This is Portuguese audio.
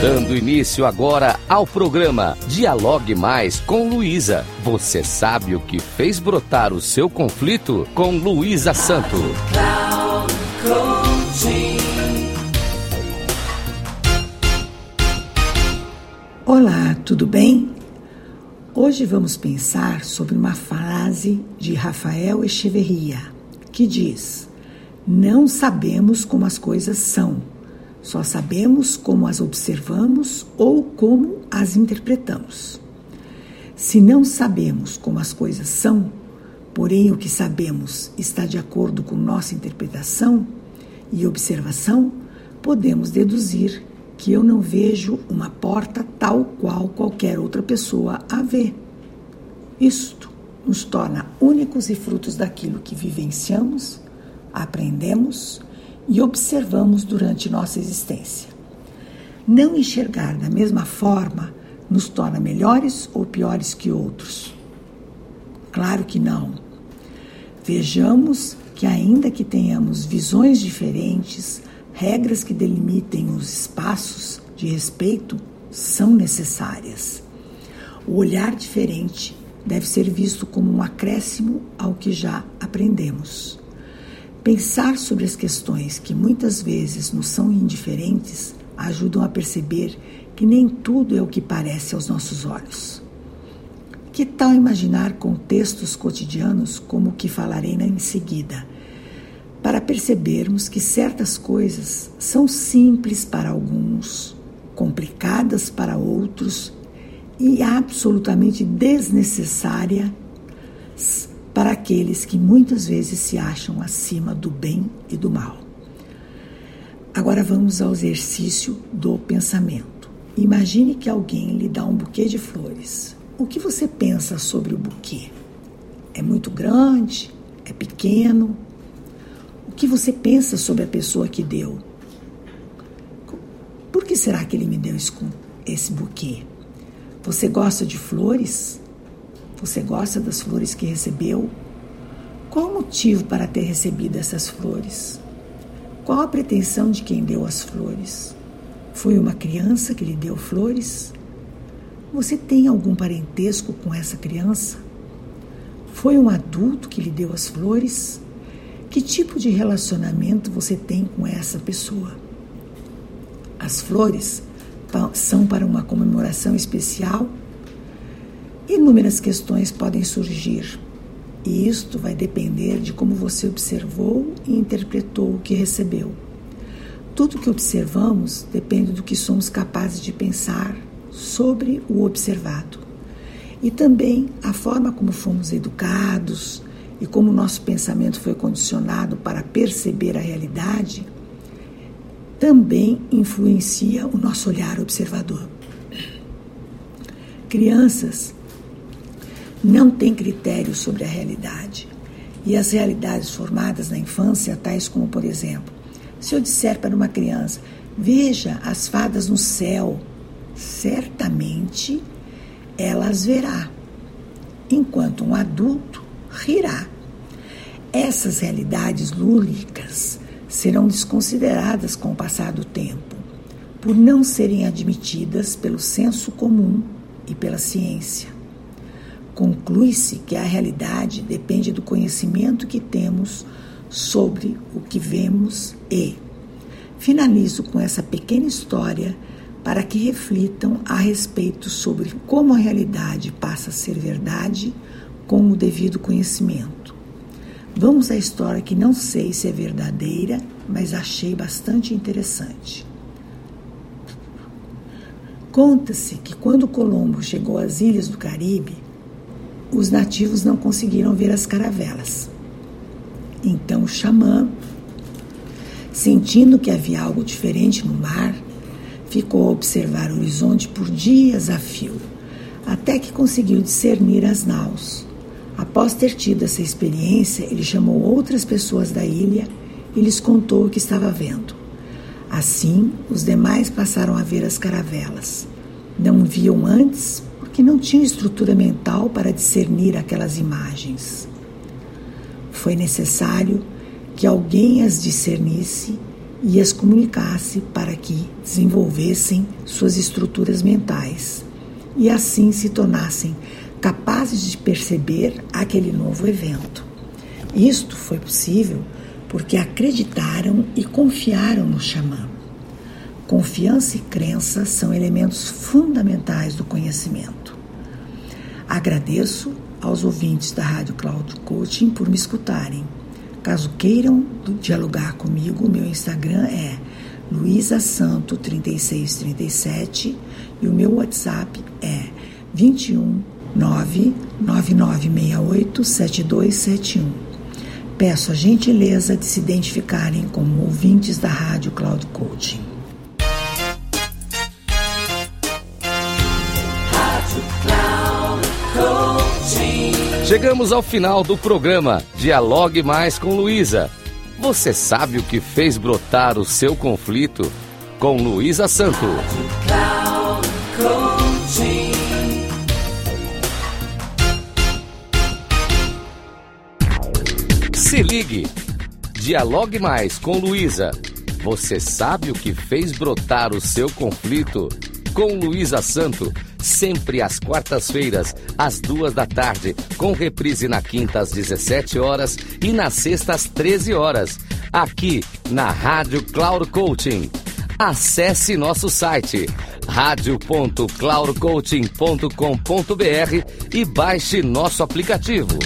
Dando início agora ao programa Dialogue Mais com Luísa. Você sabe o que fez brotar o seu conflito com Luísa Santo. Olá, tudo bem? Hoje vamos pensar sobre uma frase de Rafael Echeverria que diz: Não sabemos como as coisas são só sabemos como as observamos ou como as interpretamos. Se não sabemos como as coisas são, porém o que sabemos está de acordo com nossa interpretação e observação, podemos deduzir que eu não vejo uma porta tal qual qualquer outra pessoa a vê. Isto nos torna únicos e frutos daquilo que vivenciamos, aprendemos e observamos durante nossa existência. Não enxergar da mesma forma nos torna melhores ou piores que outros? Claro que não. Vejamos que, ainda que tenhamos visões diferentes, regras que delimitem os espaços de respeito são necessárias. O olhar diferente deve ser visto como um acréscimo ao que já aprendemos. Pensar sobre as questões que muitas vezes nos são indiferentes ajudam a perceber que nem tudo é o que parece aos nossos olhos. Que tal imaginar contextos cotidianos como o que falarei em seguida, para percebermos que certas coisas são simples para alguns, complicadas para outros e absolutamente desnecessárias para aqueles que muitas vezes se acham acima do bem e do mal. Agora vamos ao exercício do pensamento. Imagine que alguém lhe dá um buquê de flores. O que você pensa sobre o buquê? É muito grande? É pequeno? O que você pensa sobre a pessoa que deu? Por que será que ele me deu esse buquê? Você gosta de flores? Você gosta das flores que recebeu? Qual o motivo para ter recebido essas flores? Qual a pretensão de quem deu as flores? Foi uma criança que lhe deu flores? Você tem algum parentesco com essa criança? Foi um adulto que lhe deu as flores? Que tipo de relacionamento você tem com essa pessoa? As flores são para uma comemoração especial Inúmeras questões podem surgir, e isto vai depender de como você observou e interpretou o que recebeu. Tudo que observamos depende do que somos capazes de pensar sobre o observado. E também a forma como fomos educados e como nosso pensamento foi condicionado para perceber a realidade também influencia o nosso olhar observador. Crianças não tem critério sobre a realidade. E as realidades formadas na infância, tais como, por exemplo, se eu disser para uma criança, veja as fadas no céu, certamente ela as verá, enquanto um adulto rirá. Essas realidades lúdicas serão desconsideradas com o passar do tempo, por não serem admitidas pelo senso comum e pela ciência. Conclui-se que a realidade depende do conhecimento que temos sobre o que vemos e finalizo com essa pequena história para que reflitam a respeito sobre como a realidade passa a ser verdade com o devido conhecimento. Vamos à história que não sei se é verdadeira, mas achei bastante interessante. Conta-se que quando Colombo chegou às ilhas do Caribe, os nativos não conseguiram ver as caravelas. Então o xamã, sentindo que havia algo diferente no mar, ficou a observar o horizonte por dias a fio, até que conseguiu discernir as naus. Após ter tido essa experiência, ele chamou outras pessoas da ilha e lhes contou o que estava vendo. Assim, os demais passaram a ver as caravelas. Não viam antes que não tinham estrutura mental para discernir aquelas imagens. Foi necessário que alguém as discernisse e as comunicasse para que desenvolvessem suas estruturas mentais e assim se tornassem capazes de perceber aquele novo evento. Isto foi possível porque acreditaram e confiaram no xamã. Confiança e crença são elementos fundamentais do conhecimento. Agradeço aos ouvintes da Rádio Cloud Coaching por me escutarem. Caso queiram dialogar comigo, meu Instagram é luisasanto3637 e o meu WhatsApp é 21 99968 7271. Peço a gentileza de se identificarem como ouvintes da Rádio Cloud Coaching. Chegamos ao final do programa Dialogue Mais com Luísa. Você sabe o que fez brotar o seu conflito? Com Luísa Santo. Se ligue. Dialogue mais com Luísa. Você sabe o que fez brotar o seu conflito? Com Luísa Santo sempre às quartas-feiras, às duas da tarde, com reprise na quinta às 17 horas e na sexta às 13 horas, aqui na Rádio Cloud Coaching. Acesse nosso site radio.cloudcoaching.com.br e baixe nosso aplicativo.